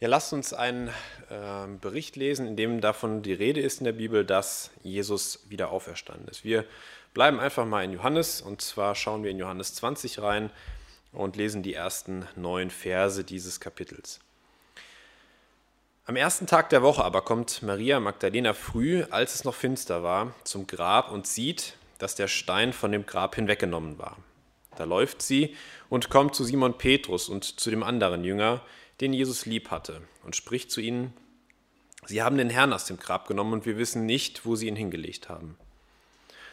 Ja, lasst uns einen äh, Bericht lesen, in dem davon die Rede ist in der Bibel, dass Jesus wieder auferstanden ist. Wir bleiben einfach mal in Johannes und zwar schauen wir in Johannes 20 rein und lesen die ersten neun Verse dieses Kapitels. Am ersten Tag der Woche aber kommt Maria Magdalena früh, als es noch finster war, zum Grab und sieht, dass der Stein von dem Grab hinweggenommen war. Da läuft sie und kommt zu Simon Petrus und zu dem anderen Jünger, den Jesus lieb hatte, und spricht zu ihnen, Sie haben den Herrn aus dem Grab genommen und wir wissen nicht, wo sie ihn hingelegt haben.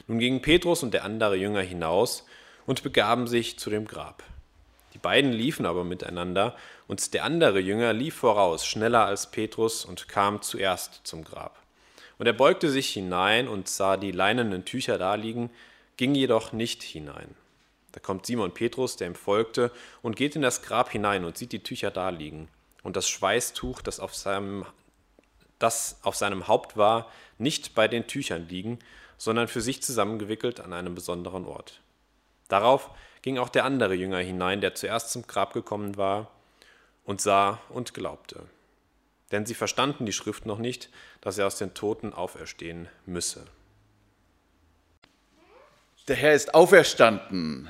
Nun gingen Petrus und der andere Jünger hinaus und begaben sich zu dem Grab. Die beiden liefen aber miteinander, und der andere Jünger lief voraus, schneller als Petrus, und kam zuerst zum Grab. Und er beugte sich hinein und sah die leinenen Tücher daliegen, ging jedoch nicht hinein. Da kommt Simon Petrus, der ihm folgte, und geht in das Grab hinein und sieht die Tücher daliegen und das Schweißtuch, das auf seinem, das auf seinem Haupt war, nicht bei den Tüchern liegen, sondern für sich zusammengewickelt an einem besonderen Ort. Darauf ging auch der andere Jünger hinein, der zuerst zum Grab gekommen war, und sah und glaubte. Denn sie verstanden die Schrift noch nicht, dass er aus den Toten auferstehen müsse. Der Herr ist auferstanden.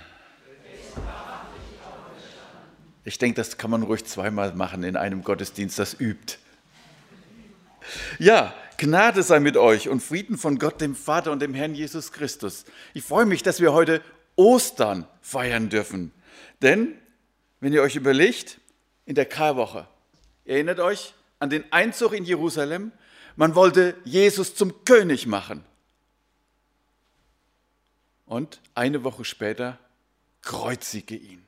Ich denke, das kann man ruhig zweimal machen in einem Gottesdienst, das übt. Ja, Gnade sei mit euch und Frieden von Gott, dem Vater und dem Herrn Jesus Christus. Ich freue mich, dass wir heute Ostern feiern dürfen. Denn, wenn ihr euch überlegt, in der Karwoche, erinnert euch an den Einzug in Jerusalem, man wollte Jesus zum König machen. Und eine Woche später kreuzige ihn.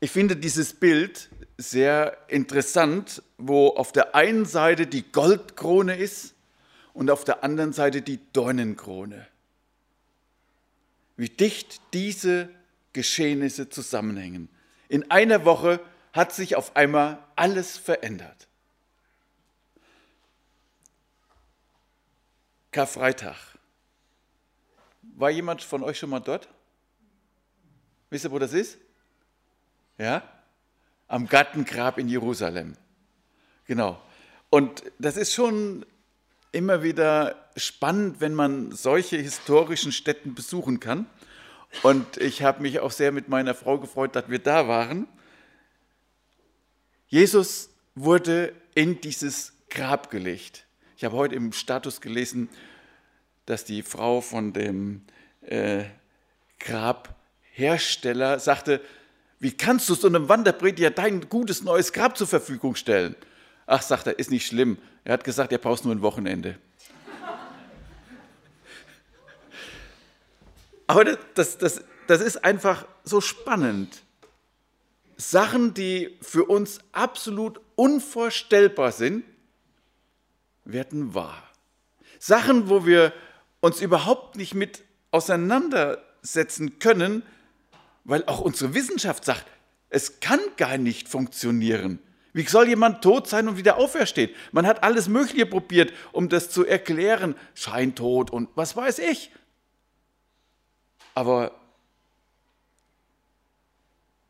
Ich finde dieses Bild sehr interessant, wo auf der einen Seite die Goldkrone ist und auf der anderen Seite die Dornenkrone. Wie dicht diese Geschehnisse zusammenhängen. In einer Woche hat sich auf einmal alles verändert. Karfreitag. War jemand von euch schon mal dort? Wisst ihr, wo das ist? Ja, am Gattengrab in Jerusalem. Genau. Und das ist schon immer wieder spannend, wenn man solche historischen Städten besuchen kann. Und ich habe mich auch sehr mit meiner Frau gefreut, dass wir da waren. Jesus wurde in dieses Grab gelegt. Ich habe heute im Status gelesen, dass die Frau von dem äh, Grabhersteller sagte, wie kannst du so einem Wanderprediger dein gutes neues Grab zur Verfügung stellen? Ach, sagt er, ist nicht schlimm. Er hat gesagt, er braucht nur ein Wochenende. Aber das, das, das ist einfach so spannend. Sachen, die für uns absolut unvorstellbar sind, werden wahr. Sachen, wo wir uns überhaupt nicht mit auseinandersetzen können, weil auch unsere Wissenschaft sagt, es kann gar nicht funktionieren. Wie soll jemand tot sein und wieder auferstehen? Man hat alles Mögliche probiert, um das zu erklären. Scheintod und was weiß ich. Aber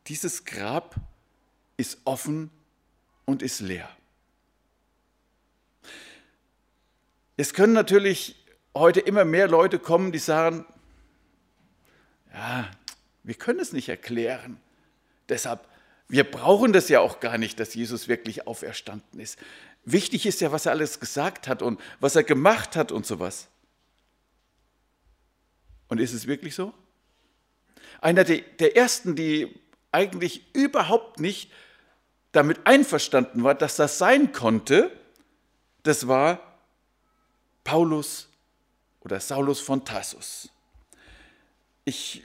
dieses Grab ist offen und ist leer. Es können natürlich heute immer mehr Leute kommen, die sagen, ja, wir können es nicht erklären. Deshalb, wir brauchen das ja auch gar nicht, dass Jesus wirklich auferstanden ist. Wichtig ist ja, was er alles gesagt hat und was er gemacht hat und sowas. Und ist es wirklich so? Einer der ersten, die eigentlich überhaupt nicht damit einverstanden war, dass das sein konnte, das war Paulus oder Saulus von Tarsus. Ich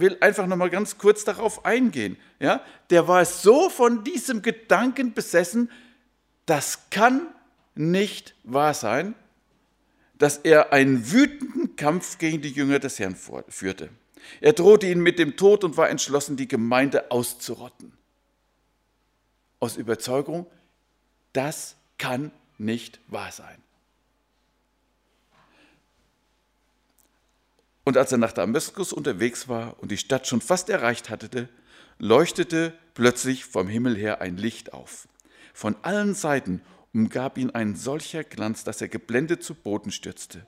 will einfach noch mal ganz kurz darauf eingehen. Ja, der war so von diesem Gedanken besessen, das kann nicht wahr sein, dass er einen wütenden Kampf gegen die Jünger des Herrn führte. Er drohte ihnen mit dem Tod und war entschlossen, die Gemeinde auszurotten. Aus Überzeugung, das kann nicht wahr sein. Und als er nach Damaskus unterwegs war und die Stadt schon fast erreicht hatte, leuchtete plötzlich vom Himmel her ein Licht auf. Von allen Seiten umgab ihn ein solcher Glanz, dass er geblendet zu Boden stürzte.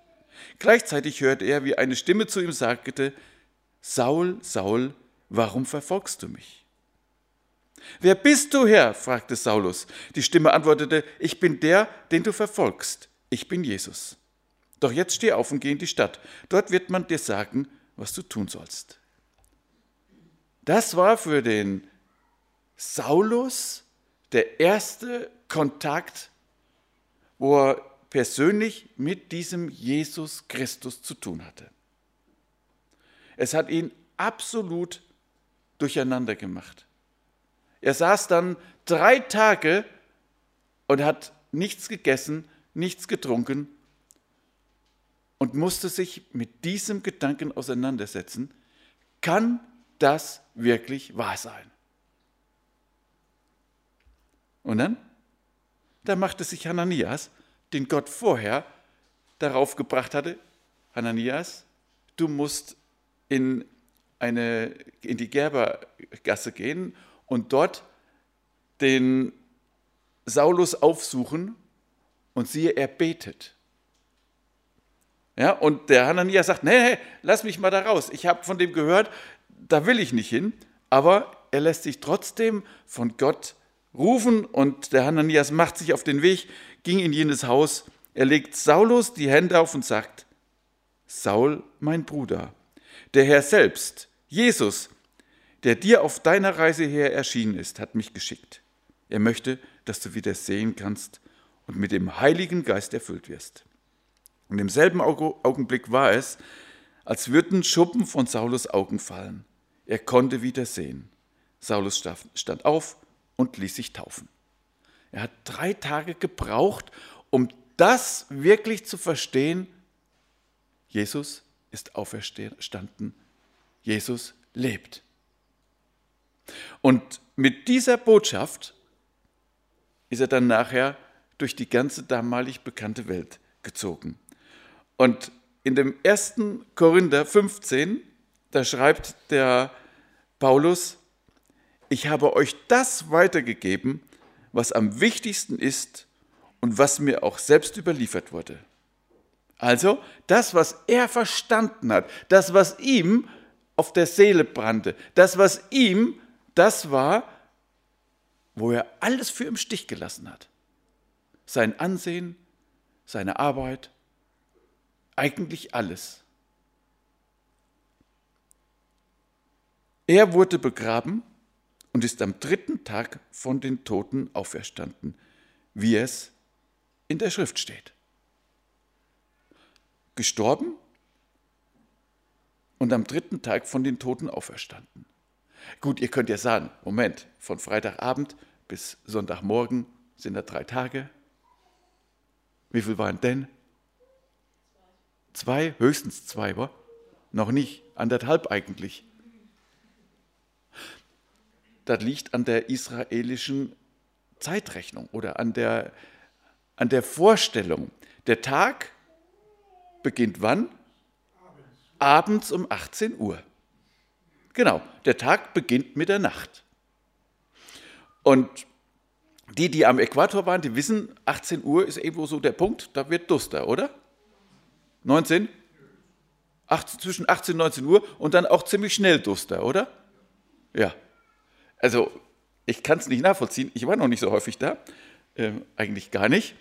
Gleichzeitig hörte er, wie eine Stimme zu ihm sagte, Saul, Saul, warum verfolgst du mich? Wer bist du, Herr? fragte Saulus. Die Stimme antwortete, ich bin der, den du verfolgst. Ich bin Jesus. Doch jetzt steh auf und geh in die Stadt. Dort wird man dir sagen, was du tun sollst. Das war für den Saulus der erste Kontakt, wo er persönlich mit diesem Jesus Christus zu tun hatte. Es hat ihn absolut durcheinander gemacht. Er saß dann drei Tage und hat nichts gegessen, nichts getrunken und musste sich mit diesem Gedanken auseinandersetzen, kann das wirklich wahr sein? Und dann? Da machte sich Hananias, den Gott vorher darauf gebracht hatte, Hananias, du musst in, eine, in die Gerbergasse gehen und dort den Saulus aufsuchen und siehe, er betet. Ja, und der Hananias sagt, nee, nee, lass mich mal da raus. Ich habe von dem gehört, da will ich nicht hin. Aber er lässt sich trotzdem von Gott rufen und der Hananias macht sich auf den Weg, ging in jenes Haus. Er legt Saulus die Hände auf und sagt, Saul, mein Bruder, der Herr selbst, Jesus, der dir auf deiner Reise her erschienen ist, hat mich geschickt. Er möchte, dass du wieder sehen kannst und mit dem Heiligen Geist erfüllt wirst. Und im selben Augenblick war es, als würden Schuppen von Saulus Augen fallen. Er konnte wieder sehen. Saulus stand auf und ließ sich taufen. Er hat drei Tage gebraucht, um das wirklich zu verstehen. Jesus ist auferstanden. Jesus lebt. Und mit dieser Botschaft ist er dann nachher durch die ganze damalig bekannte Welt gezogen. Und in dem 1. Korinther 15, da schreibt der Paulus, ich habe euch das weitergegeben, was am wichtigsten ist und was mir auch selbst überliefert wurde. Also das, was er verstanden hat, das, was ihm auf der Seele brannte, das, was ihm, das war, wo er alles für im Stich gelassen hat. Sein Ansehen, seine Arbeit, eigentlich alles. Er wurde begraben und ist am dritten Tag von den Toten auferstanden, wie es in der Schrift steht. Gestorben und am dritten Tag von den Toten auferstanden. Gut, ihr könnt ja sagen, Moment, von Freitagabend bis Sonntagmorgen sind da drei Tage. Wie viel waren denn? Zwei, höchstens zwei, war? Noch nicht, anderthalb eigentlich. Das liegt an der israelischen Zeitrechnung oder an der, an der Vorstellung. Der Tag beginnt wann? Abends um 18 Uhr. Genau, der Tag beginnt mit der Nacht. Und die, die am Äquator waren, die wissen, 18 Uhr ist irgendwo so der Punkt, da wird duster, oder? 19? 18, zwischen 18 und 19 Uhr und dann auch ziemlich schnell Duster, oder? Ja. Also, ich kann es nicht nachvollziehen. Ich war noch nicht so häufig da. Ähm, eigentlich gar nicht.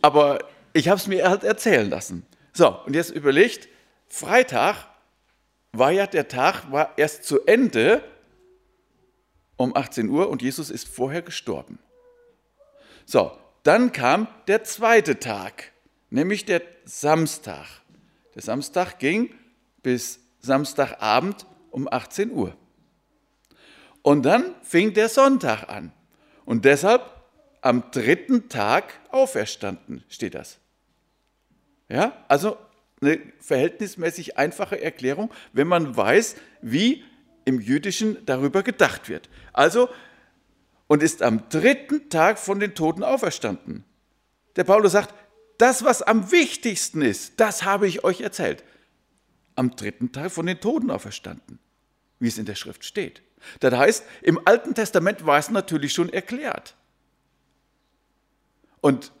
Aber ich habe es mir halt erzählen lassen. So, und jetzt überlegt, Freitag war ja der Tag, war erst zu Ende um 18 Uhr und Jesus ist vorher gestorben. So, dann kam der zweite Tag nämlich der Samstag. Der Samstag ging bis Samstagabend um 18 Uhr. Und dann fing der Sonntag an. Und deshalb am dritten Tag auferstanden, steht das. Ja, also eine verhältnismäßig einfache Erklärung, wenn man weiß, wie im Jüdischen darüber gedacht wird. Also, und ist am dritten Tag von den Toten auferstanden. Der Paulus sagt, das, was am wichtigsten ist, das habe ich euch erzählt. Am dritten Tag von den Toten auferstanden. wie es in der Schrift steht. Das heißt, im Alten Testament war es natürlich schon erklärt. Und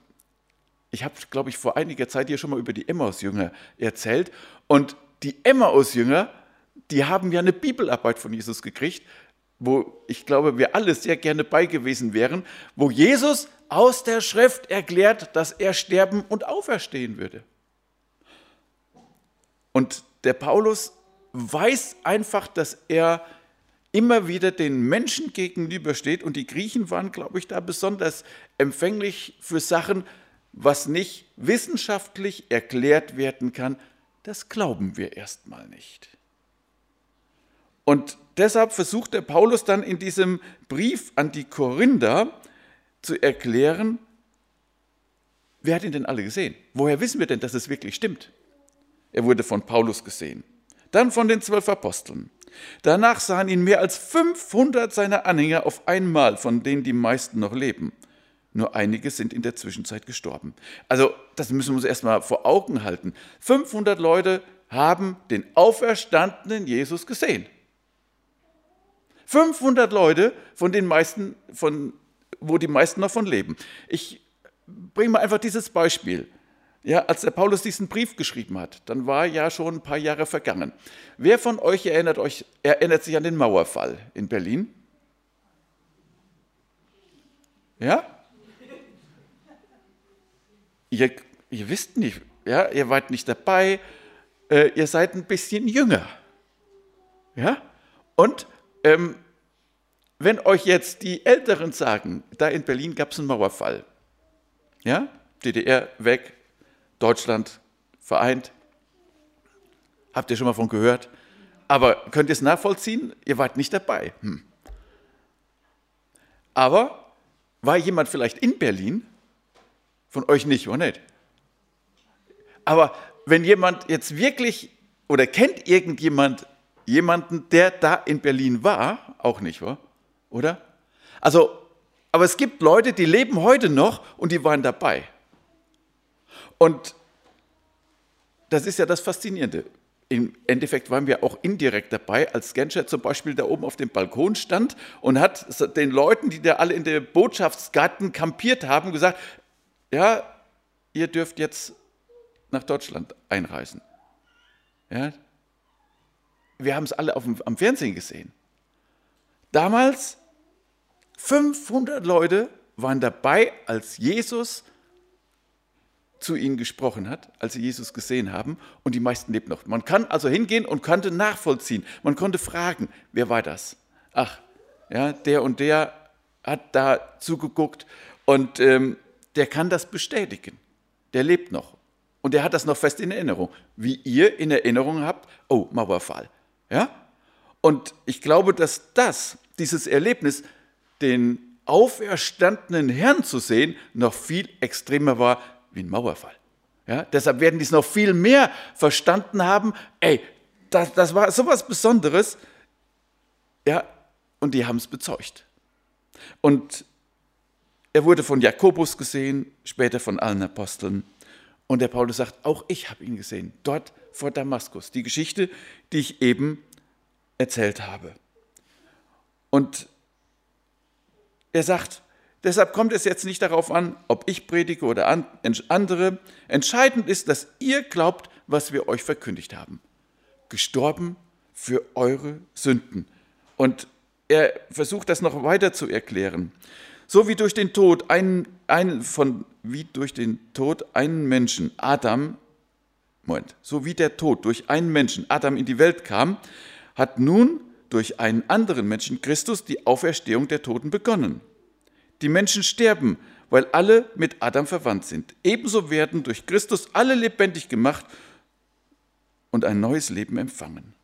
ich habe, glaube ich, vor einiger Zeit hier schon mal über die Emmaus-Jünger erzählt. Und die Emmaus-Jünger, die haben ja eine Bibelarbeit von Jesus gekriegt, wo ich glaube, wir alle sehr gerne bei gewesen wären, wo Jesus aus der Schrift erklärt, dass er sterben und auferstehen würde. Und der Paulus weiß einfach, dass er immer wieder den Menschen gegenübersteht und die Griechen waren, glaube ich, da besonders empfänglich für Sachen, was nicht wissenschaftlich erklärt werden kann, das glauben wir erstmal nicht. Und deshalb versucht der Paulus dann in diesem Brief an die Korinther zu erklären, wer hat ihn denn alle gesehen? Woher wissen wir denn, dass es wirklich stimmt? Er wurde von Paulus gesehen, dann von den zwölf Aposteln. Danach sahen ihn mehr als 500 seiner Anhänger auf einmal, von denen die meisten noch leben. Nur einige sind in der Zwischenzeit gestorben. Also das müssen wir uns erstmal vor Augen halten. 500 Leute haben den auferstandenen Jesus gesehen. 500 Leute, von den meisten, von, wo die meisten noch von leben. Ich bringe mal einfach dieses Beispiel. Ja, als der Paulus diesen Brief geschrieben hat, dann war ja schon ein paar Jahre vergangen. Wer von euch erinnert, euch, erinnert sich an den Mauerfall in Berlin? Ja? Ihr, ihr wisst nicht, ja, ihr wart nicht dabei, äh, ihr seid ein bisschen jünger. Ja? Und ähm, wenn euch jetzt die Älteren sagen, da in Berlin gab es einen Mauerfall, ja, DDR weg, Deutschland vereint, habt ihr schon mal von gehört? Aber könnt ihr es nachvollziehen? Ihr wart nicht dabei. Hm. Aber war jemand vielleicht in Berlin? Von euch nicht, oder nicht? Aber wenn jemand jetzt wirklich oder kennt irgendjemand jemanden, der da in Berlin war, auch nicht, oder? Also, aber es gibt Leute, die leben heute noch und die waren dabei. Und das ist ja das Faszinierende. Im Endeffekt waren wir auch indirekt dabei, als Genscher zum Beispiel da oben auf dem Balkon stand und hat den Leuten, die da alle in der Botschaftsgarten kampiert haben, gesagt, ja, ihr dürft jetzt nach Deutschland einreisen. Ja, wir haben es alle auf dem, am Fernsehen gesehen. Damals 500 Leute waren dabei, als Jesus zu ihnen gesprochen hat, als sie Jesus gesehen haben, und die meisten lebten noch. Man kann also hingehen und konnte nachvollziehen. Man konnte fragen, wer war das? Ach, ja, der und der hat da zugeguckt und ähm, der kann das bestätigen. Der lebt noch. Und der hat das noch fest in Erinnerung. Wie ihr in Erinnerung habt, oh, Mauerfall. Ja? Und ich glaube, dass das, dieses Erlebnis, den auferstandenen Herrn zu sehen, noch viel extremer war wie ein Mauerfall. Ja? Deshalb werden die es noch viel mehr verstanden haben. Ey, das, das war sowas Besonderes. Ja, und die haben es bezeugt. Und er wurde von Jakobus gesehen, später von allen Aposteln. Und der Paulus sagt, auch ich habe ihn gesehen, dort vor Damaskus. Die Geschichte, die ich eben erzählt habe. Und er sagt, deshalb kommt es jetzt nicht darauf an, ob ich predige oder andere. Entscheidend ist, dass ihr glaubt, was wir euch verkündigt haben. Gestorben für eure Sünden. Und er versucht das noch weiter zu erklären. So wie durch den Tod einen, einen von, wie durch den Tod einen Menschen, Adam, Moment, so wie der Tod durch einen Menschen, Adam in die Welt kam, hat nun durch einen anderen Menschen, Christus, die Auferstehung der Toten begonnen. Die Menschen sterben, weil alle mit Adam verwandt sind. Ebenso werden durch Christus alle lebendig gemacht und ein neues Leben empfangen.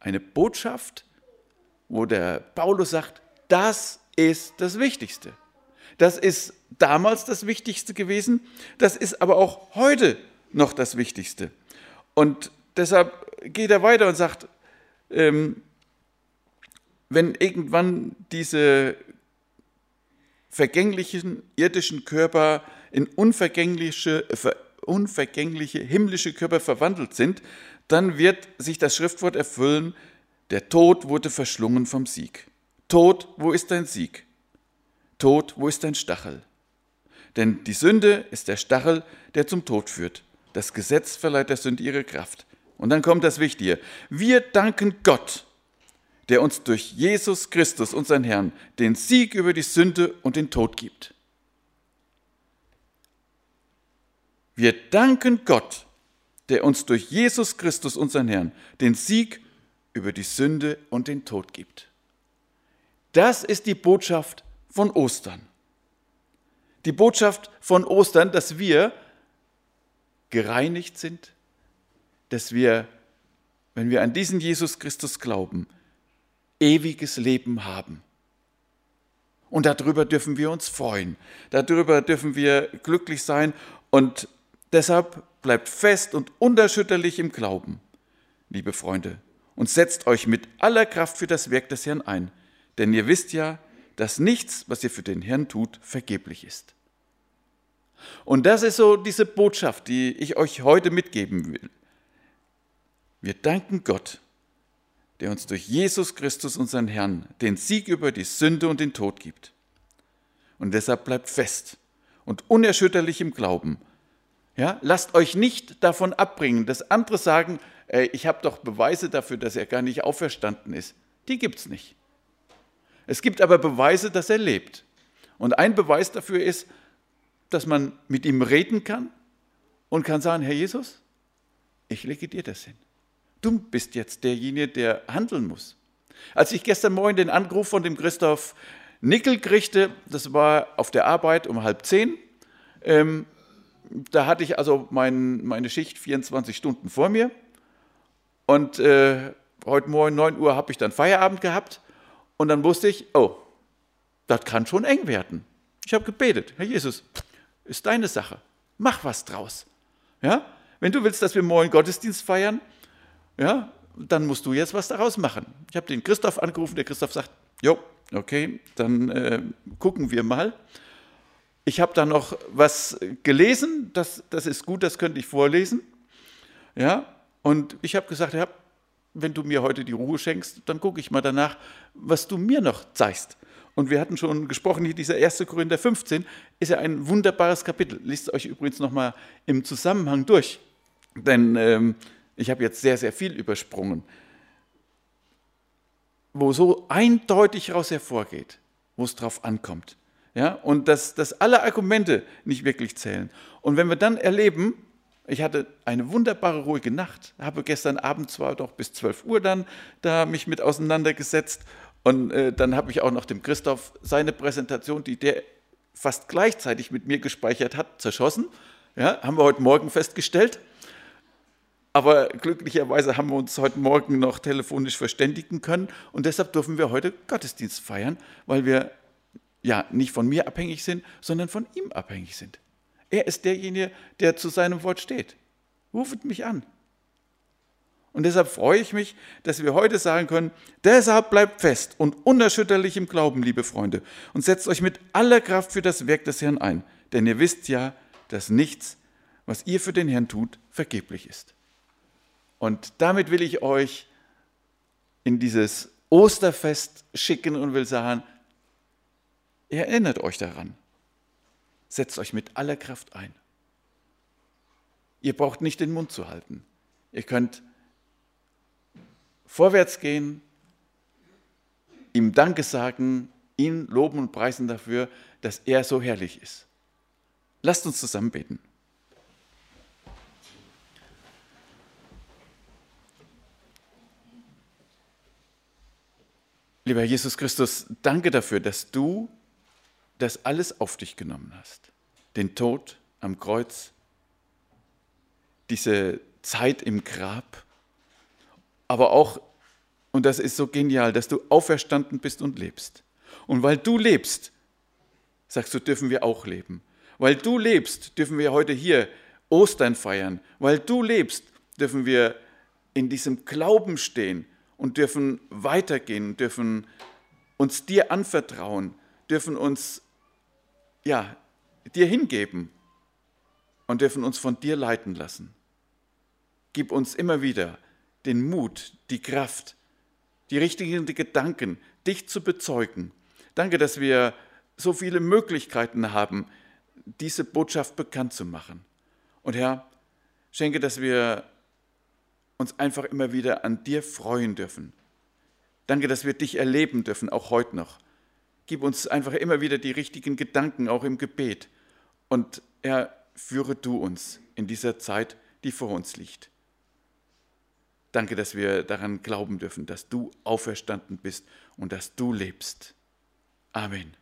Eine Botschaft, wo der Paulus sagt, das ist das Wichtigste. Das ist damals das Wichtigste gewesen, das ist aber auch heute noch das Wichtigste. Und deshalb geht er weiter und sagt, ähm, wenn irgendwann diese vergänglichen irdischen Körper in unvergängliche, unvergängliche himmlische Körper verwandelt sind, dann wird sich das Schriftwort erfüllen, der Tod wurde verschlungen vom Sieg. Tod, wo ist dein Sieg? Tod, wo ist dein Stachel? Denn die Sünde ist der Stachel, der zum Tod führt. Das Gesetz verleiht der Sünde ihre Kraft. Und dann kommt das Wichtige. Wir danken Gott, der uns durch Jesus Christus, unseren Herrn, den Sieg über die Sünde und den Tod gibt. Wir danken Gott, der uns durch Jesus Christus, unseren Herrn, den Sieg über die Sünde und den Tod gibt. Das ist die Botschaft von Ostern. Die Botschaft von Ostern, dass wir gereinigt sind, dass wir, wenn wir an diesen Jesus Christus glauben, ewiges Leben haben. Und darüber dürfen wir uns freuen, darüber dürfen wir glücklich sein und deshalb bleibt fest und unerschütterlich im Glauben, liebe Freunde, und setzt euch mit aller Kraft für das Werk des Herrn ein, denn ihr wisst ja, dass nichts, was ihr für den Herrn tut, vergeblich ist. Und das ist so diese Botschaft, die ich euch heute mitgeben will. Wir danken Gott, der uns durch Jesus Christus, unseren Herrn, den Sieg über die Sünde und den Tod gibt. Und deshalb bleibt fest und unerschütterlich im Glauben. Ja, lasst euch nicht davon abbringen, dass andere sagen, ich habe doch Beweise dafür, dass er gar nicht auferstanden ist. Die gibt es nicht. Es gibt aber Beweise, dass er lebt. Und ein Beweis dafür ist, dass man mit ihm reden kann und kann sagen, Herr Jesus, ich lege dir das hin. Du bist jetzt derjenige, der handeln muss. Als ich gestern Morgen den Anruf von dem Christoph Nickel kriegte, das war auf der Arbeit um halb zehn, ähm, da hatte ich also mein, meine Schicht 24 Stunden vor mir und äh, heute Morgen 9 Uhr habe ich dann Feierabend gehabt und dann wusste ich, oh, das kann schon eng werden. Ich habe gebetet, Herr Jesus, ist deine Sache, mach was draus. Ja? Wenn du willst, dass wir morgen Gottesdienst feiern, ja, dann musst du jetzt was daraus machen. Ich habe den Christoph angerufen, der Christoph sagt, jo, okay, dann äh, gucken wir mal. Ich habe da noch was gelesen, das, das ist gut, das könnte ich vorlesen. Ja, und ich habe gesagt, ja, wenn du mir heute die Ruhe schenkst, dann gucke ich mal danach, was du mir noch zeigst. Und wir hatten schon gesprochen, hier dieser 1. Korinther 15 ist ja ein wunderbares Kapitel. Liest euch übrigens nochmal im Zusammenhang durch. Denn ähm, ich habe jetzt sehr, sehr viel übersprungen, wo so eindeutig daraus hervorgeht, wo es drauf ankommt. Ja, und dass, dass alle Argumente nicht wirklich zählen. Und wenn wir dann erleben, ich hatte eine wunderbare ruhige Nacht, habe gestern Abend zwar doch bis 12 Uhr dann da mich mit auseinandergesetzt und äh, dann habe ich auch noch dem Christoph seine Präsentation, die der fast gleichzeitig mit mir gespeichert hat, zerschossen. Ja, haben wir heute Morgen festgestellt. Aber glücklicherweise haben wir uns heute Morgen noch telefonisch verständigen können und deshalb dürfen wir heute Gottesdienst feiern, weil wir ja nicht von mir abhängig sind, sondern von ihm abhängig sind. Er ist derjenige, der zu seinem Wort steht. Rufet mich an. Und deshalb freue ich mich, dass wir heute sagen können, deshalb bleibt fest und unerschütterlich im Glauben, liebe Freunde, und setzt euch mit aller Kraft für das Werk des Herrn ein, denn ihr wisst ja, dass nichts, was ihr für den Herrn tut, vergeblich ist. Und damit will ich euch in dieses Osterfest schicken und will sagen, erinnert euch daran. Setzt euch mit aller Kraft ein. Ihr braucht nicht den Mund zu halten. Ihr könnt vorwärts gehen, ihm Danke sagen, ihn loben und preisen dafür, dass er so herrlich ist. Lasst uns zusammen beten. Lieber Jesus Christus, danke dafür, dass du das alles auf dich genommen hast. Den Tod am Kreuz, diese Zeit im Grab, aber auch, und das ist so genial, dass du auferstanden bist und lebst. Und weil du lebst, sagst du, dürfen wir auch leben. Weil du lebst, dürfen wir heute hier Ostern feiern. Weil du lebst, dürfen wir in diesem Glauben stehen und dürfen weitergehen, dürfen uns dir anvertrauen, dürfen uns ja, dir hingeben und dürfen uns von dir leiten lassen. Gib uns immer wieder den Mut, die Kraft, die richtigen Gedanken, dich zu bezeugen. Danke, dass wir so viele Möglichkeiten haben, diese Botschaft bekannt zu machen. Und Herr, schenke, dass wir uns einfach immer wieder an dir freuen dürfen. Danke, dass wir dich erleben dürfen, auch heute noch. Gib uns einfach immer wieder die richtigen Gedanken, auch im Gebet. Und Herr, führe du uns in dieser Zeit, die vor uns liegt. Danke, dass wir daran glauben dürfen, dass du auferstanden bist und dass du lebst. Amen.